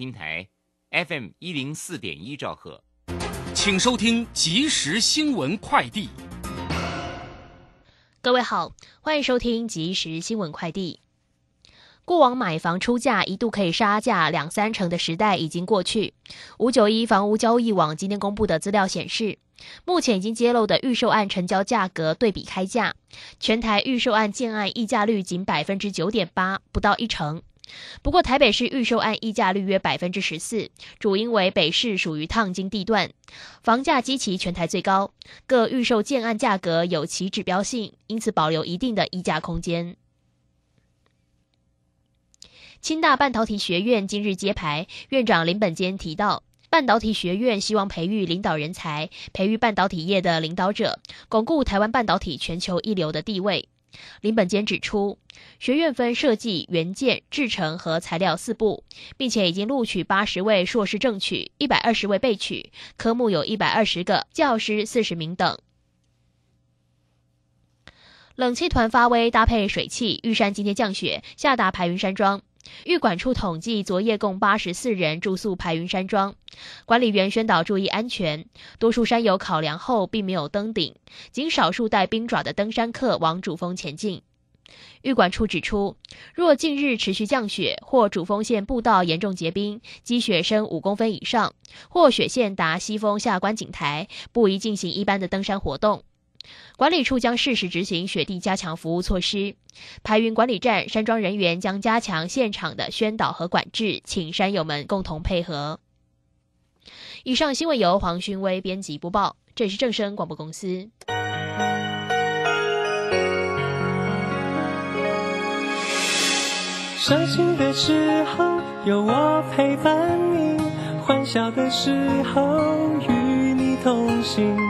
平台 FM 一零四点一兆赫，请收听即时新闻快递。各位好，欢迎收听即时新闻快递。过往买房出价一度可以杀价两三成的时代已经过去。五九一房屋交易网今天公布的资料显示，目前已经揭露的预售案成交价格对比开价，全台预售案建案溢价率仅百分之九点八，不到一成。不过台北市预售案溢价率约百分之十四，主因为北市属于烫金地段，房价基期全台最高，各预售建案价格有其指标性，因此保留一定的溢价空间。清大半导体学院今日揭牌，院长林本坚提到，半导体学院希望培育领导人才，培育半导体业的领导者，巩固台湾半导体全球一流的地位。林本坚指出，学院分设计、原件、制成和材料四部，并且已经录取八十位硕士正取，一百二十位备取，科目有一百二十个，教师四十名等。冷气团发威，搭配水汽，玉山今天降雪，下达排云山庄。玉管处统计，昨夜共八十四人住宿排云山庄，管理员宣导注意安全。多数山友考量后，并没有登顶，仅少数带冰爪的登山客往主峰前进。玉管处指出，若近日持续降雪，或主峰线步道严重结冰，积雪深五公分以上，或雪线达西峰下观景台，不宜进行一般的登山活动。管理处将适时执行雪地加强服务措施，排云管理站山庄人员将加强现场的宣导和管制，请山友们共同配合。以上新闻由黄勋威编辑播报，这是正声广播公司。伤心的时候有我陪伴你，欢笑的时候与你同行。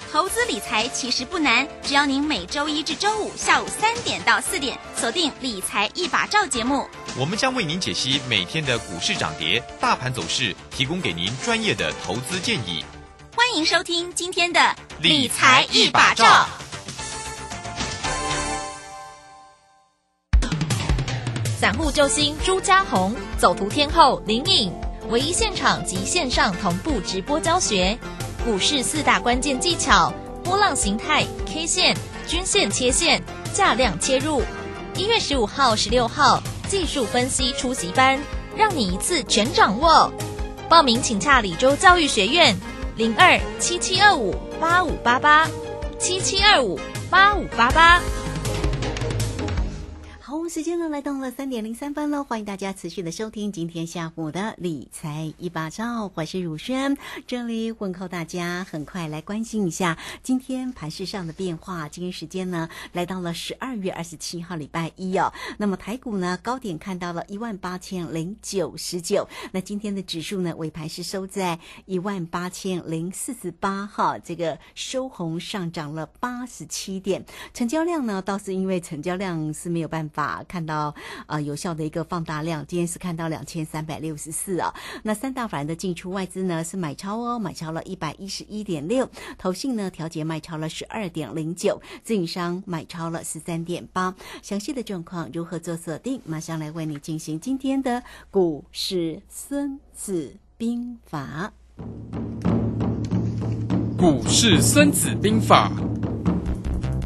投资理财其实不难，只要您每周一至周五下午三点到四点锁定《理财一把照》节目，我们将为您解析每天的股市涨跌、大盘走势，提供给您专业的投资建议。欢迎收听今天的《理财一把照》。散户救星朱家红，走图天后林颖，唯一现场及线上同步直播教学。股市四大关键技巧：波浪形态、K 线、均线切线、价量切入。一月十五号、十六号技术分析初级班，让你一次全掌握。报名请洽李州教育学院，零二七七二五八五八八七七二五八五八八。时间呢来到了三点零三分了，欢迎大家持续的收听今天下午的理财一把照，我是汝轩，这里问候大家，很快来关心一下今天盘市上的变化。今天时间呢来到了十二月二十七号礼拜一哦，那么台股呢高点看到了一万八千零九十九，那今天的指数呢尾盘是收在一万八千零四十八哈，这个收红上涨了八十七点，成交量呢倒是因为成交量是没有办法。看到啊，有效的一个放大量，今天是看到两千三百六十四啊。那三大法人的进出外资呢是买超哦，买超了一百一十一点六，投信呢调节卖超了十二点零九，自营商买超了十三点八。详细的状况如何做锁定？马上来为你进行今天的股市孙子兵法。股市孙子兵法。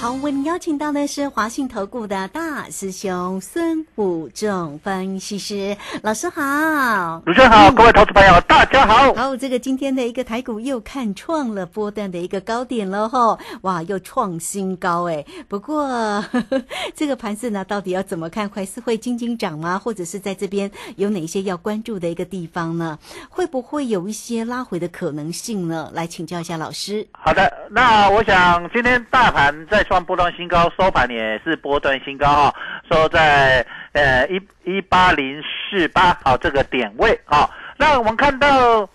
好，为您邀请到的是华信投顾的大师兄孙武仲分析师老师好，主持人好，各位投资朋友大家好。好，这个今天的一个台股又看创了波段的一个高点了哈，哇，又创新高哎。不过呵呵 这个盘子呢，到底要怎么看？还是会轻轻涨吗？或者是在这边有哪些要关注的一个地方呢？会不会有一些拉回的可能性呢？来请教一下老师。好的，那我想今天大盘再创波段新高，收盘也是波段新高哈，收在呃一一八零四八好这个点位好。那我们看到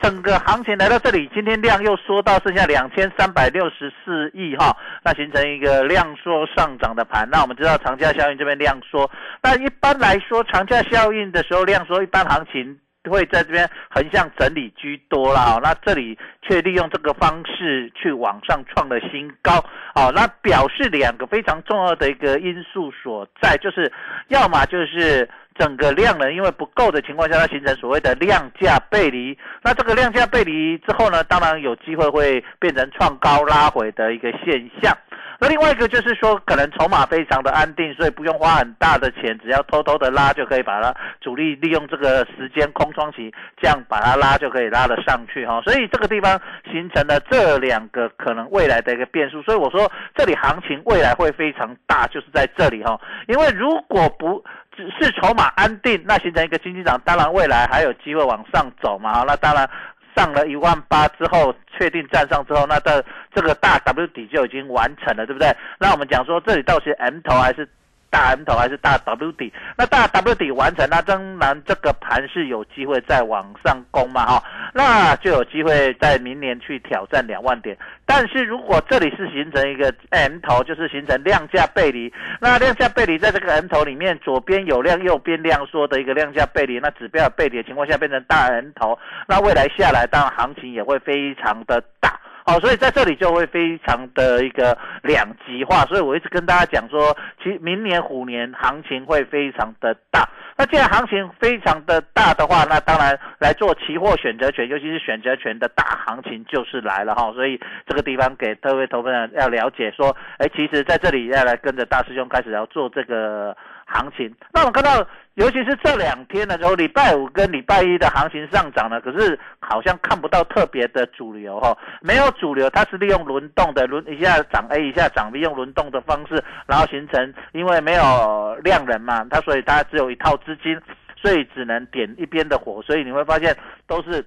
整个行情来到这里，今天量又缩到剩下两千三百六十四亿哈，那形成一个量缩上涨的盘。那我们知道长假效应这边量缩，那一般来说长假效应的时候量缩，一般行情。会在这边横向整理居多啦，那这里却利用这个方式去往上创了新高，哦，那表示两个非常重要的一个因素所在，就是要么就是整个量能因为不够的情况下，它形成所谓的量价背离，那这个量价背离之后呢，当然有机会会变成创高拉回的一个现象。那另外一个就是说，可能筹码非常的安定，所以不用花很大的钱，只要偷偷的拉就可以把它主力利用这个时间空窗期，这样把它拉就可以拉得上去哈。所以这个地方形成了这两个可能未来的一个变数。所以我说这里行情未来会非常大，就是在这里哈。因为如果不只是筹码安定，那形成一个经济涨，当然未来还有机会往上走嘛。那当然。上了一万八之后，确定站上之后，那的这个大 W 底就已经完成了，对不对？那我们讲说，这里到底是 M 头还是？大 M 头还是大 W 底，那大 W 底完成，那当然这个盘是有机会再往上攻嘛，哈，那就有机会在明年去挑战两万点。但是如果这里是形成一个 M 头，就是形成量价背离，那量价背离在这个 M 头里面，左边有量，右边量缩的一个量价背离，那指标背离的情况下变成大 M 头，那未来下来，当然行情也会非常的大。好，所以在这里就会非常的一个两极化，所以我一直跟大家讲说，其实明年虎年行情会非常的大。那既然行情非常的大的话，那当然来做期货选择权，尤其是选择权的大行情就是来了哈。所以这个地方给各位投资人要了解说，哎，其实在这里要来跟着大师兄开始要做这个。行情，那我看到，尤其是这两天的时候，礼拜五跟礼拜一的行情上涨了，可是好像看不到特别的主流哈，没有主流，它是利用轮动的，轮一下涨 A 一下涨 B，用轮动的方式，然后形成，因为没有量人嘛，它所以它只有一套资金，所以只能点一边的火，所以你会发现都是。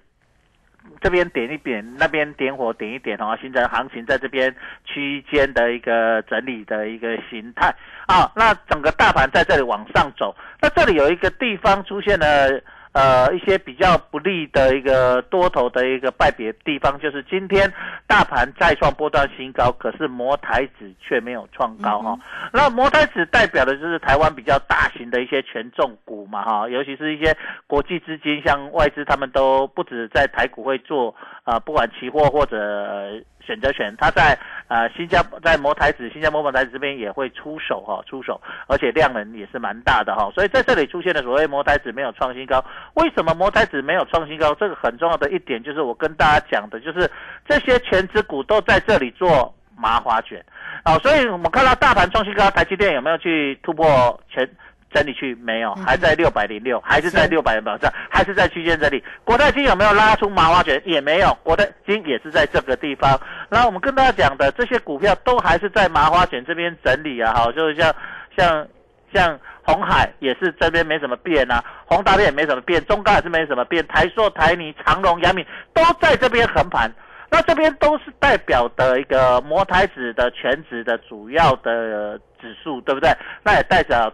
这边点一点，那边点火点一点哦，形成行情在这边区间的一个整理的一个形态啊。那整个大盘在这里往上走，那这里有一个地方出现了。呃，一些比较不利的一个多头的一个败别地方，就是今天大盘再创波段新高，可是摩台指却没有创高哈。那摩台指代表的就是台湾比较大型的一些权重股嘛哈，尤其是一些国际资金，像外资他们都不止在台股会做啊，不管期货或者。选择权，它在呃新加在摩台子新加坡摩台子这边也会出手哈，出手，而且量能也是蛮大的哈，所以在这里出现的所谓摩台子没有创新高，为什么摩台子没有创新高？这个很重要的一点就是我跟大家讲的，就是这些全职股都在这里做麻花卷，啊，所以我们看到大盘创新高，台积电有没有去突破全？整理区没有，还在六百零六，还是在六百保上，还是在区间整理。国泰金有没有拉出麻花卷？也没有，国泰金也是在这个地方。那我们跟大家讲的这些股票都还是在麻花卷这边整理啊，好，就是像像像红海也是这边没什么变啊，宏达电也没什么变，中钢也是没什么变，台硕、台泥、长隆、阳明都在这边横盘。那这边都是代表的一个摩台指的全指的主要的指数，对不对？那也代表。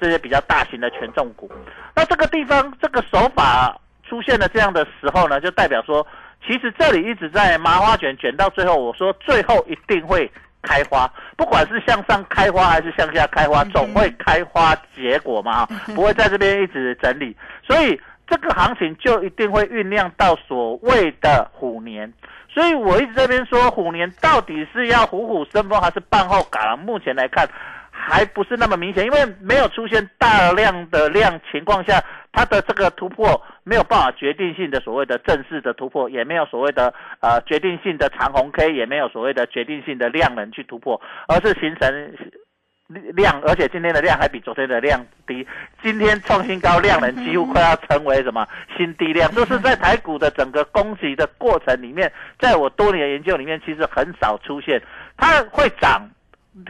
这些比较大型的权重股，那这个地方这个手法出现了这样的时候呢，就代表说，其实这里一直在麻花卷卷到最后，我说最后一定会开花，不管是向上开花还是向下开花，总会开花结果嘛，不会在这边一直整理，所以这个行情就一定会酝酿到所谓的虎年，所以我一直这边说虎年到底是要虎虎生风还是半后港，目前来看。还不是那么明显，因为没有出现大量的量情况下，它的这个突破没有办法决定性的所谓的正式的突破，也没有所谓的呃决定性的长红 K，也没有所谓的决定性的量能去突破，而是形成量，而且今天的量还比昨天的量低，今天创新高，量能几乎快要成为什么新低量，就是在台股的整个攻击的过程里面，在我多年研究里面，其实很少出现，它会涨。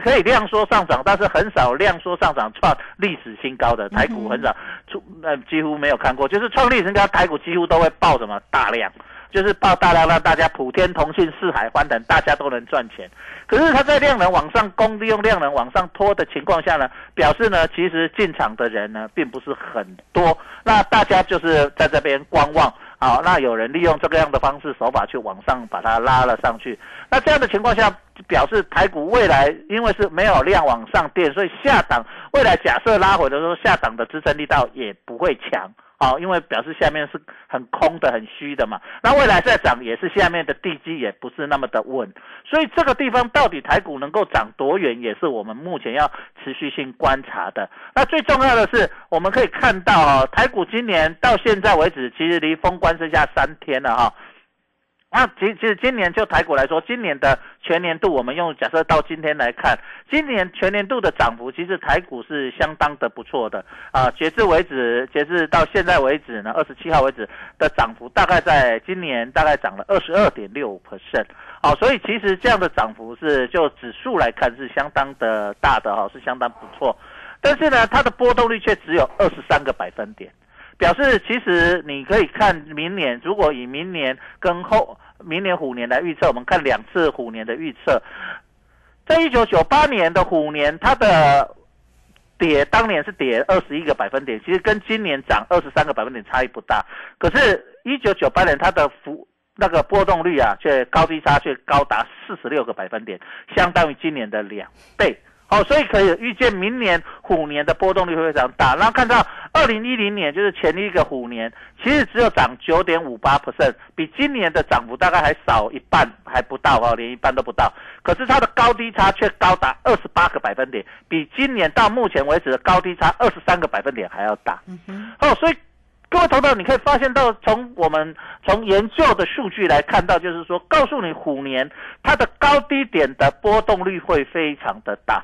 可以量缩上涨，但是很少量缩上涨创历史新高的台股很少出，呃几乎没有看过，就是创历史新高台股几乎都会爆什么大量，就是爆大量让大家普天同庆四海欢腾，大家都能赚钱。可是它在量能往上攻，利用量能往上拖的情况下呢，表示呢其实进场的人呢并不是很多，那大家就是在这边观望。好，那有人利用这个样的方式手法去往上把它拉了上去，那这样的情况下，表示台股未来因为是没有量往上垫，所以下档未来假设拉回的时候，下档的支撑力道也不会强。好，因为表示下面是很空的、很虚的嘛。那未来再涨也是下面的地基也不是那么的稳，所以这个地方到底台股能够涨多远，也是我们目前要持续性观察的。那最重要的是，我们可以看到啊，台股今年到现在为止，其实离封关剩下三天了哈。那其其实今年就台股来说，今年的全年度，我们用假设到今天来看，今年全年度的涨幅，其实台股是相当的不错的啊。截至为止，截至到现在为止呢，二十七号为止的涨幅，大概在今年大概涨了二十二点六 percent。好，所以其实这样的涨幅是就指数来看是相当的大的哈，是相当不错。但是呢，它的波动率却只有二十三个百分点，表示其实你可以看明年，如果以明年跟后。明年虎年来预测，我们看两次虎年的预测。在一九九八年的虎年，它的跌当年是跌二十一个百分点，其实跟今年涨二十三个百分点差异不大。可是，一九九八年它的幅那个波动率啊，却高低差却高达四十六个百分点，相当于今年的两倍。好，所以可以预见明年虎年的波动率会非常大。然后看到二零一零年就是前一个虎年，其实只有涨九点五八 percent，比今年的涨幅大概还少一半，还不到哦，连一半都不到。可是它的高低差却高达二十八个百分点，比今年到目前为止的高低差二十三个百分点还要大。哦，所以各位投资者，你可以发现到，从我们从研究的数据来看到，就是说，告诉你虎年它的高低点的波动率会非常的大。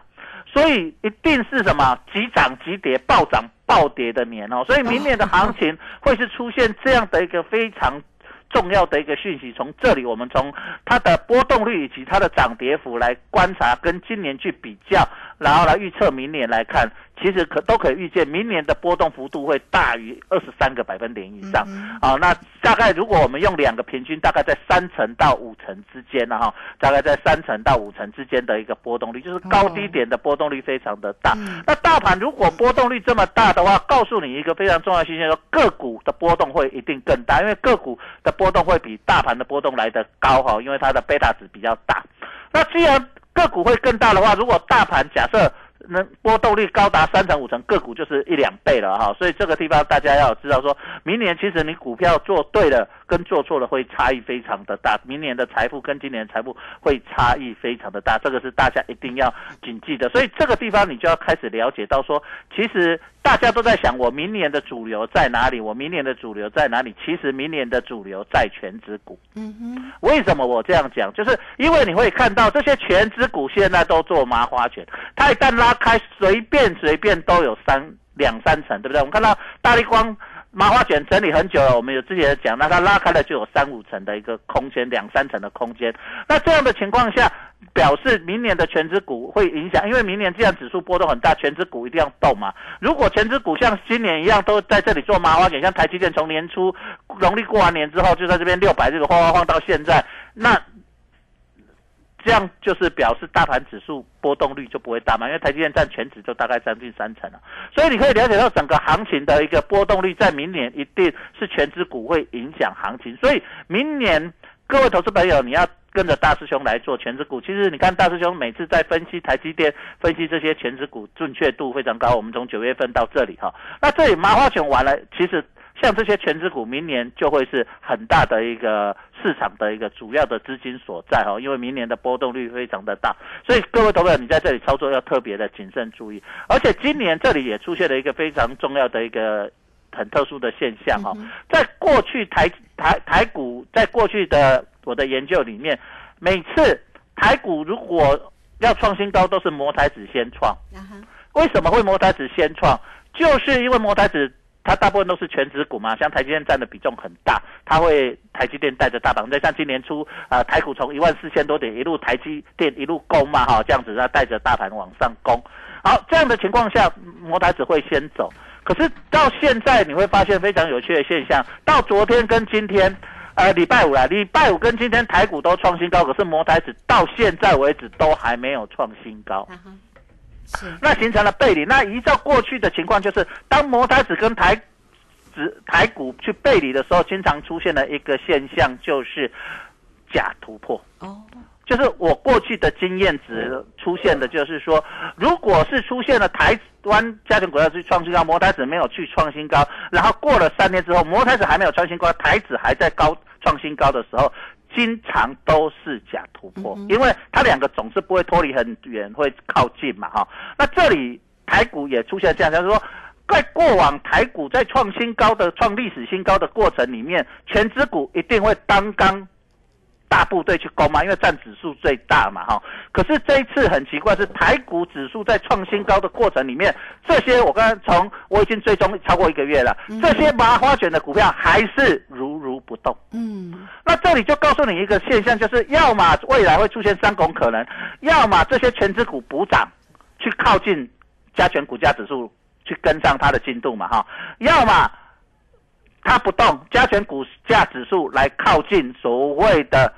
所以一定是什么急涨急跌、暴涨暴跌的年哦，所以明年的行情会是出现这样的一个非常重要的一个讯息。从这里，我们从它的波动率以及它的涨跌幅来观察，跟今年去比较，然后来预测明年来看。其实可都可以预见，明年的波动幅度会大于二十三个百分点以上。好，那大概如果我们用两个平均，大概在三成到五成之间了哈，大概在三成到五成之间的一个波动率，就是高低点的波动率非常的大。那大盘如果波动率这么大的话，告诉你一个非常重要的信息，说个股的波动会一定更大，因为个股的波动会比大盘的波动来的高哈，因为它的贝塔值比较大。那既然个股会更大的话，如果大盘假设。那波动率高达三成五成，个股就是一两倍了哈，所以这个地方大家要知道，说明年其实你股票做对了跟做错了会差异非常的大，明年的财富跟今年的财富会差异非常的大，这个是大家一定要谨记的。所以这个地方你就要开始了解到说，其实大家都在想我明年的主流在哪里，我明年的主流在哪里？其实明年的主流在全指股。嗯哼，为什么我这样讲？就是因为你会看到这些全指股现在都做麻花拳，它一旦拉。开随便随便都有三两三层，对不对？我们看到大力光麻花卷整理很久了，我们有之前讲，那它拉开了就有三五层的一个空间，两三层的空间。那这样的情况下，表示明年的全指股会影响，因为明年既然指数波动很大，全指股一定要动嘛。如果全指股像今年一样都在这里做麻花卷，像台积电从年初农历过完年之后就在这边六百这个晃晃晃到现在，那。这样就是表示大盘指数波动率就不会大嘛，因为台积电占全指就大概将近三成了，所以你可以了解到整个行情的一个波动率，在明年一定是全指股会影响行情，所以明年各位投资朋友，你要跟着大师兄来做全指股。其实你看大师兄每次在分析台积电、分析这些全指股，准确度非常高。我们从九月份到这里哈，那这里麻花拳完了，其实。像这些全职股，明年就会是很大的一个市场的一个主要的资金所在哈，因为明年的波动率非常的大，所以各位投资者你在这里操作要特别的谨慎注意。而且今年这里也出现了一个非常重要的一个很特殊的现象哈、在过去台台台股在过去的我的研究里面，每次台股如果要创新高，都是摩台子先创。为什么会摩台子先创？就是因为摩台指它大部分都是全指股嘛，像台积电占的比重很大，它会台积电带着大盘，再像今年初啊、台股从一万四千多点一路台积电一路攻嘛哈，这样子它带着大盘往上攻。好，这样的情况下，摩台指会先走。可是到现在你会发现非常有趣的现象，到昨天跟今天。呃，礼拜五啦，礼拜五跟今天台股都创新高，可是摩台指到现在为止都还没有创新高。是，那形成了背离。那依照过去的情况，就是当摩台指跟台指台股去背离的时候，经常出现的一个现象就是假突破。哦，就是我过去的经验值出现的，就是说，如果是出现了台湾加权股票去创新高，摩台指没有去创新高，然后过了三天之后，摩台指还没有创新高，台指还在高创新高的时候，经常都是假突破，因为它两个总是不会脱离很远，会靠近嘛，哈。那这里台股也出现这样，就是说。在过往台股在创新高的、创历史新高的过程里面，全指股一定会当刚大部队去攻嘛，因为占指数最大嘛，哈。可是这一次很奇怪，是台股指数在创新高的过程里面，这些我刚才从我已经追踪超过一个月了，这些麻花卷的股票还是如如不动。嗯，那这里就告诉你一个现象，就是要么未来会出现三种可能，要么这些全指股补涨，去靠近加权股价指数，去跟上它的进度嘛，哈；要么它不动，加权股价指数来靠近所谓的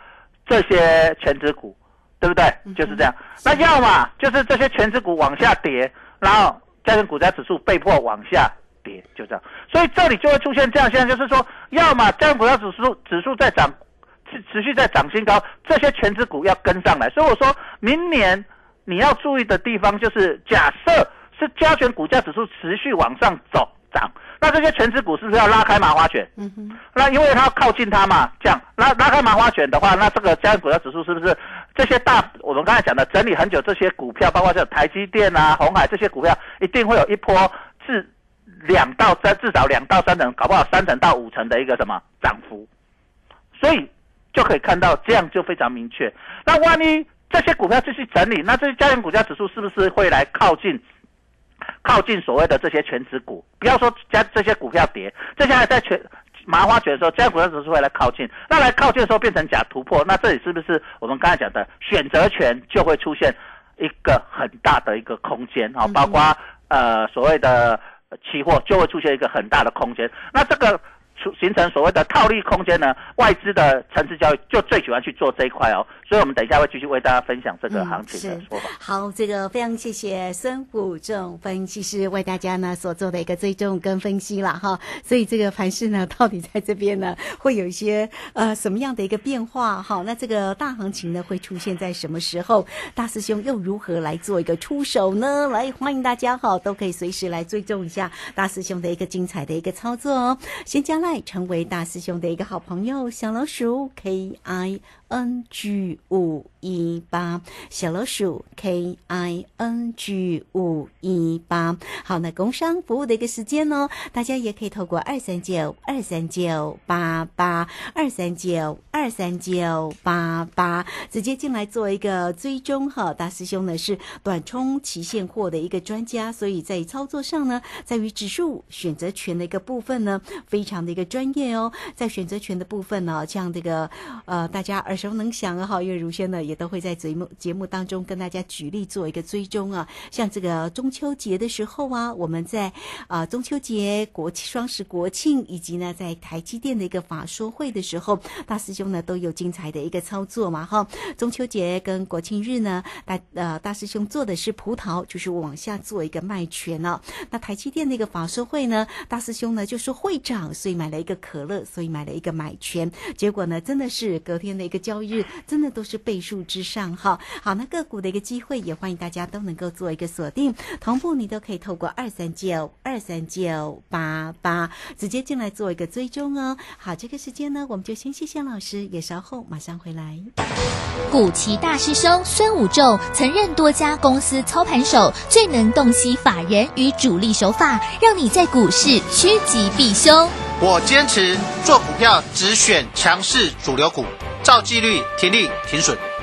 这些全指股，对不对？就是这样。那要么就是这些全指股往下跌，然后加权股价指数被迫往下跌，就这样。所以这里就会出现这样现象，就是说，要么加权股票指数指数在涨，持持续在涨新高，这些全指股要跟上来。所以我说明年你要注意的地方就是，假设是加权股价指数持续往上走涨，那这些全指股是不是要拉开麻花卷？嗯哼，那因为它要靠近它嘛，这样拉拉开麻花卷的话，那这个加权股价指数是不是这些大我们刚才讲的整理很久这些股票，包括像台积电啊、红海这些股票，一定会有一波至两到三至少两到三成，搞不好三成到五成的一个什么涨幅，所以就可以看到这样就非常明确。那万一这些股票继续整理，那这些加权股价指数是不是会来靠近？靠近所谓的这些全指股，不要说加这些股票跌，这些还在全麻花卷的时候，加权股价指数会来靠近，那来靠近的时候变成假突破，那这里是不是我们刚才讲的选择权就会出现一个很大的一个空间啊？包括呃所谓的期货就会出现一个很大的空间，那这个。出形成所谓的套利空间呢，外资的城市交易就最喜欢去做这一块哦，所以我们等一下会继续为大家分享这个行情的说法。好，这个非常谢谢孙虎正分析师为大家呢所做的一个追踪跟分析了哈。所以这个盘市呢，到底在这边呢会有一些呃什么样的一个变化哈？那这个大行情呢会出现在什么时候？大师兄又如何来做一个出手呢？来，欢迎大家哈，都可以随时来追踪一下大师兄的一个精彩的一个操作哦。先加来成为大师兄的一个好朋友，小老鼠 K I。N G 五一八小老鼠 K I N G 五一八，好，那工商服务的一个时间呢，大家也可以透过二三九二三九八八二三九二三九八八直接进来做一个追踪哈。大师兄呢是短冲期现货的一个专家，所以在操作上呢，在于指数选择权的一个部分呢，非常的一个专业哦。在选择权的部分呢，像这个呃，大家耳熟能详啊哈，因为如轩呢也都会在节目节目当中跟大家举例做一个追踪啊，像这个中秋节的时候啊，我们在啊、中秋节、国、双十国庆，以及呢在台积电的一个法说会的时候，大师兄呢都有精彩的一个操作嘛哈。中秋节跟国庆日呢，大呃大师兄做的是葡萄，就是往下做一个卖权哦。那台积电的一个法说会呢，大师兄呢就说会长，所以买了一个可乐，所以买了一个买权，结果呢真的是隔天的一个交易日，真的都是倍数数之上哈。好，那个股的一个机会也欢迎大家都能够做一个锁定，同步你都可以透过二三九二三九八八直接进来做一个追踪哦。好，这个时间呢，我们就先谢谢老师，也稍后马上回来。古奇大师兄孙武仲曾任多家公司操盘手，最能洞悉法人与主力手法，让你在股市趋吉避凶。我坚持做股票只选强势主流股，照纪律停利停损。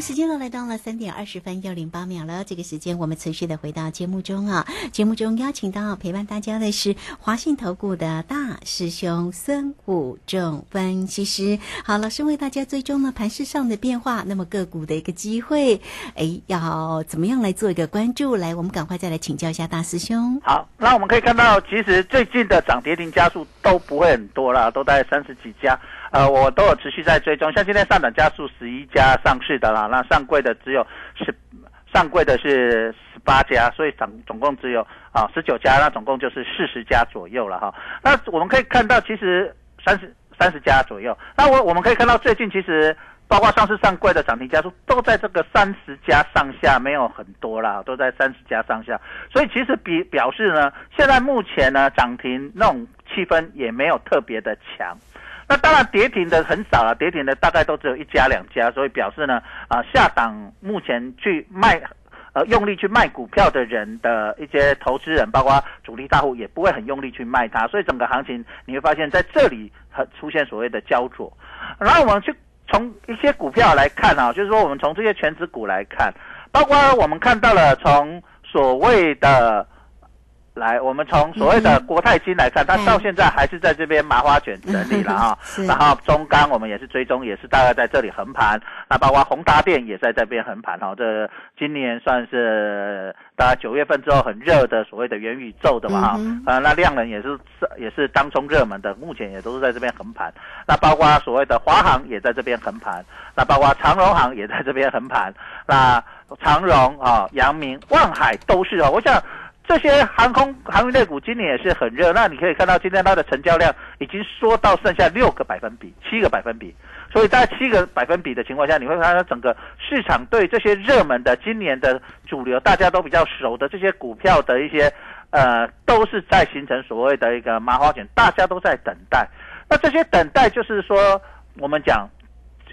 时间呢来到了三点二十分又零八秒了。这个时间我们持续的回到节目中啊，节目中邀请到陪伴大家的是华信投顾的大师兄孙武仲分析师。好，老师为大家追踪了盘市上的变化，那么个股的一个机会，哎，要怎么样来做一个关注？来，我们赶快再来请教一下大师兄。好，那我们可以看到，其实最近的涨跌停家数都不会很多啦，都在三十几家。呃，我都有持续在追踪，像今天上涨加速十一家上市的啦，那上柜的只有十，上柜的是十八家，所以总总共只有啊十九家，那总共就是四十家左右了哈。那我们可以看到，其实三十三十家左右。那我我们可以看到，最近其实包括上市上柜的涨停家数都在这个三十家上下，没有很多啦，都在三十家上下。所以其实比表示呢，现在目前呢涨停那种气氛也没有特别的强。那当然跌停的很少了，跌停的大概都只有一家两家，所以表示呢，啊下档目前去卖，呃用力去卖股票的人的一些投资人，包括主力大户也不会很用力去卖它，所以整个行情你会发现在这里很出现所谓的焦灼。然后我们去从一些股票来看啊，就是说我们从这些全指股来看，包括我们看到了从所谓的。来，我们从所谓的国泰金来看，它到现在还是在这边麻花卷整理了啊。然后中钢我们也是追踪，也是大概在这里横盘。那包括宏达电也在这边横盘哈。这今年算是大概九月份之后很热的所谓的元宇宙的嘛哈。啊，那量能也是也是当中热门的，目前也都是在这边横盘。那包括所谓的华航也在这边横盘。那包括长荣航也在这边横盘。那长荣啊、阳明、万海都是哦。我想。这些航空航运类股今年也是很热，那你可以看到今天它的成交量已经缩到剩下六个百分比、七个百分比，所以在七个百分比的情况下，你会看到整个市场对这些热门的今年的主流，大家都比较熟的这些股票的一些，呃，都是在形成所谓的一个麻花卷，大家都在等待。那这些等待就是说，我们讲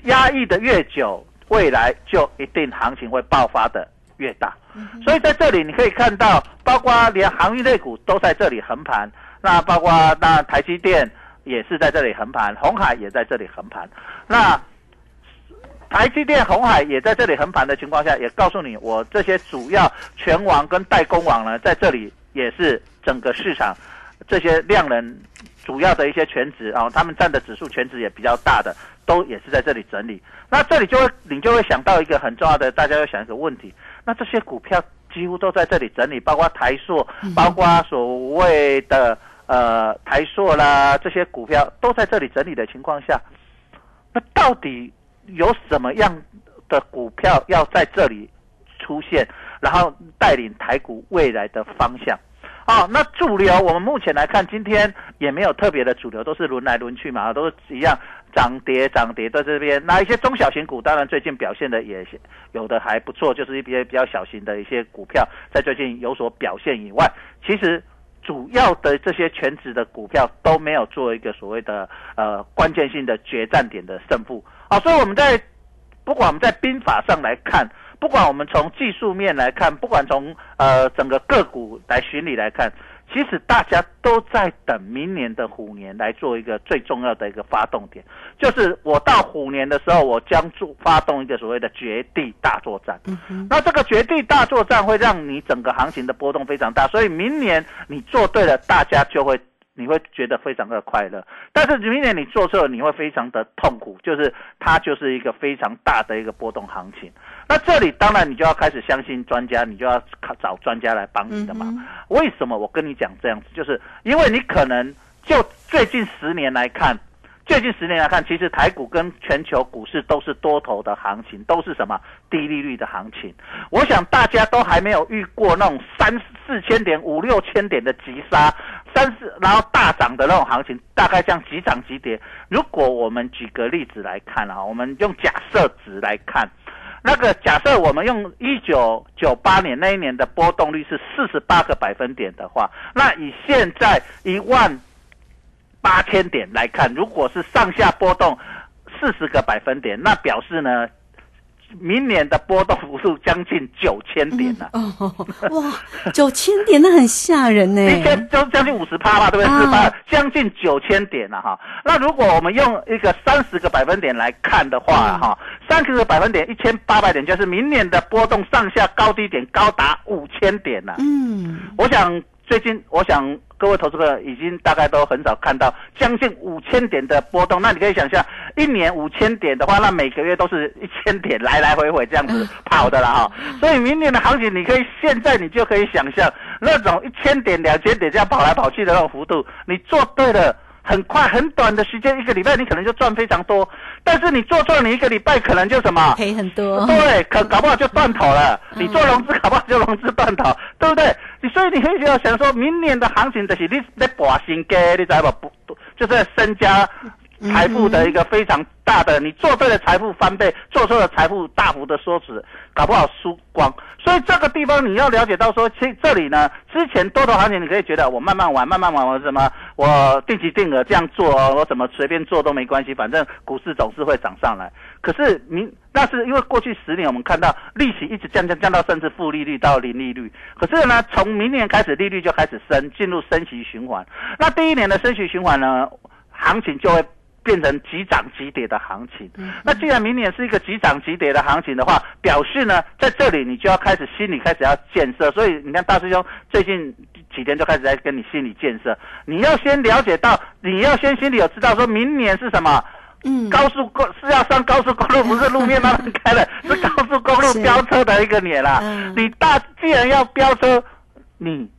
压抑的越久，未来就一定行情会爆发的。越大，所以在这里你可以看到，包括连航运类股都在这里横盘，那包括那台积电也是在这里横盘，红海也在这里横盘。那台积电、红海也在这里横盘的情况下，也告诉你，我这些主要全网跟代工网呢，在这里也是整个市场这些量能主要的一些全职啊，他们占的指数全职也比较大的，都也是在这里整理。那这里就会你就会想到一个很重要的，大家要想一个问题。那这些股票几乎都在这里整理，包括台塑，包括所谓的呃台塑啦，这些股票都在这里整理的情况下，那到底有什么样的股票要在这里出现，然后带领台股未来的方向？好，那主流我们目前来看，今天也没有特别的主流，都是轮来轮去嘛，都是一样涨跌涨跌在这边。那一些中小型股，当然最近表现的也有的还不错，就是一些比较小型的一些股票在最近有所表现以外，其实主要的这些全值的股票都没有做一个所谓的呃关键性的决战点的胜负好，所以我们在不管我们在兵法上来看。不管我们从技术面来看，不管从呃整个个股来巡理来看，其实大家都在等明年的虎年来做一个最重要的一个发动点，就是我到虎年的时候，我将做发动一个所谓的绝地大作战。那这个绝地大作战会让你整个行情的波动非常大，所以明年你做对了，大家就会你会觉得非常的快乐。但是明年你做错了，你会非常的痛苦，就是它就是一个非常大的一个波动行情。那这里当然你就要开始相信专家，你就要找专家来帮你的嘛。为什么我跟你讲这样子？就是因为你可能就最近十年来看。最近十年来看，其实台股跟全球股市都是多头的行情，都是什么低利率的行情。我想大家都还没有遇过那种三四千点、五六千点的急杀，三四然后大涨的那种行情，大概这样急涨急跌。如果我们举个例子来看啊，我们用假设值来看，那个假设我们用一九九八年那一年的波动率是四十八个百分点的话，那以现在一万。八千点来看，如果是上下波动四十个百分点，那表示呢，明年的波动幅度将近九千点了。哦，哇，九千点那很吓人呢。一千就将近五十趴吧，对不对？四八将近九千点了哈。那如果我们用一个三十个百分点来看的话，哈，三十个百分点一千八百点，就是明年的波动上下高低点高达五千点了。嗯，我想。最近，我想各位投资者已经大概都很少看到将近五千点的波动。那你可以想象，一年五千点的话，那每个月都是一千点来来回回这样子 跑的了哈。所以明年的行情，你可以现在你就可以想象那种一千点、两千点这样跑来跑去的那种幅度。你做对了，很快很短的时间，一个礼拜你可能就赚非常多。但是你做错，你一个礼拜可能就什么赔很多。对，可搞不好就断头了。你做融资，搞不好就融资断头，对不对？所以你可以要想说，明年的行情就是你在博新给，你知道不？就是身家财富的一个非常大的。你做对了，财富翻倍；做错了，财富大幅的缩水，搞不好输光。所以这个地方你要了解到说，其实这里呢，之前多头行情你可以觉得我慢慢玩，慢慢玩，我什么我定期定额这样做，我怎么随便做都没关系，反正股市总是会涨上来。可是明那是因为过去十年我们看到利息一直降降降到甚至负利率到零利率，可是呢从明年开始利率就开始升，进入升息循环。那第一年的升息循环呢，行情就会变成急涨急跌的行情。那既然明年是一个急涨急跌的行情的话，表示呢在这里你就要开始心里开始要建设。所以你看大师兄最近几天就开始在跟你心理建设，你要先了解到，你要先心里有知道说明年是什么。嗯，高速公是要上高速公路，不是路面慢慢开的，是高速公路飙车的一个年啦。你大既然要飙车，你。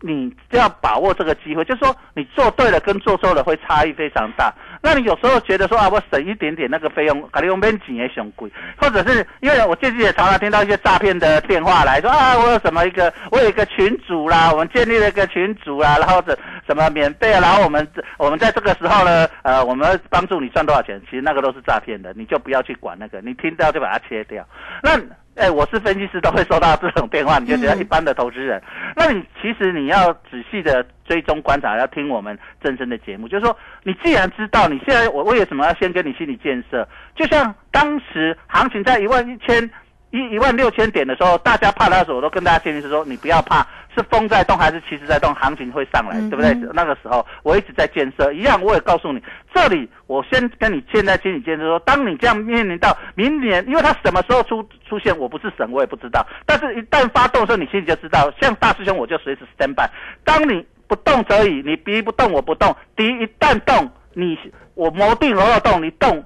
你就要把握这个机会，就是说你做对了跟做错了会差异非常大。那你有时候觉得说啊，我省一点点那个费用，可能用边几也嫌贵，或者是因为我最近也常常听到一些诈骗的电话来说啊，我有什么一个，我有一个群主啦，我们建立了一个群主啦，然后这什么免费啊，然后我们我们在这个时候呢，呃，我们帮助你赚多少钱，其实那个都是诈骗的，你就不要去管那个，你听到就把它切掉。那。哎，我是分析师，都会收到这种电话，你就觉得一般的投资人。那你其实你要仔细的追踪观察，要听我们真正的节目。就是说，你既然知道你现在我为什么要先跟你心理建设，就像当时行情在一万一千一一万六千点的时候，大家怕的时候，我都跟大家建议是说，你不要怕。是风在动还是其实在动？行情会上来，对不对？那个时候我一直在建设，一样我也告诉你，这里我先跟你现在心理建设说，当你这样面临到明年，因为它什么时候出出现，我不是神，我也不知道。但是，一旦发动的时候，你心里就知道。像大师兄，我就随时 stand by。当你不动则已，你敌不动，我不动。敌一旦动，你我谋定而要动，你动，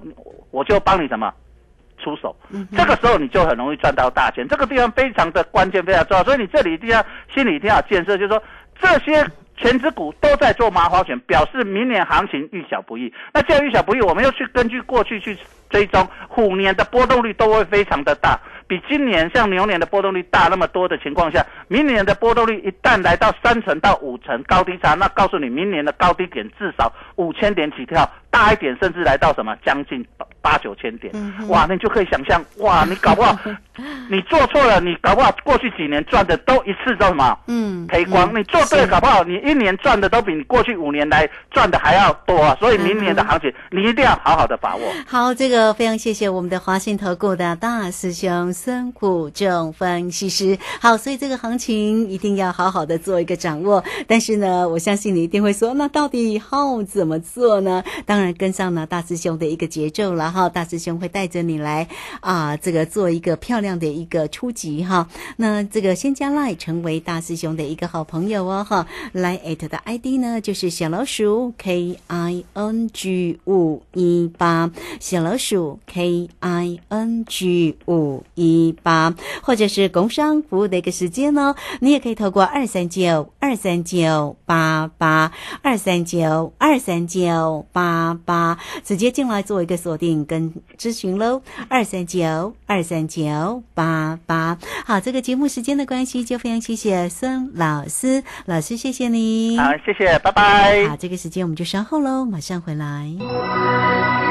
我就帮你什么？出手，这个时候你就很容易赚到大钱。这个地方非常的关键，非常重要，所以你这里一定要心里一定要建设，就是说这些全职股都在做麻花拳，表示明年行情遇小不易。那既然遇小不易，我们又去根据过去去追踪，虎年的波动率都会非常的大。比今年像牛年的波动率大那么多的情况下，明年的波动率一旦来到三成到五成高低差，那告诉你明年的高低点至少五千点起跳，大一点甚至来到什么将近八九千点，哇，你就可以想象，哇，你搞不好你做错了，你搞不好过去几年赚的都一次都什么，嗯，赔光。你做对了，搞不好你一年赚的都比你过去五年来赚的还要多啊。所以明年的行情你一定要好好的把握。好，这个非常谢谢我们的华信投顾的大师兄。孙谷正分析师，好，所以这个行情一定要好好的做一个掌握。但是呢，我相信你一定会说，那到底以后怎么做呢？当然跟上呢大师兄的一个节奏了哈，大师兄会带着你来啊，这个做一个漂亮的一个初级哈。那这个先加 line 成为大师兄的一个好朋友哦哈，line at 的 ID 呢就是小老鼠 K I N G 五一八，小老鼠 K I N G 五一八，或者是工商服务的一个时间哦，你也可以透过二三九二三九八八二三九二三九八八直接进来做一个锁定跟咨询喽，二三九二三九八八。好，这个节目时间的关系，就非常谢谢孙老师，老师谢谢你。好，谢谢，拜拜。好，这个时间我们就稍后喽，马上回来。